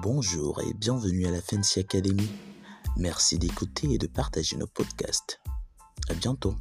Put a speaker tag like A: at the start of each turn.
A: Bonjour et bienvenue à la Fancy Academy. Merci d'écouter et de partager nos podcasts. À bientôt.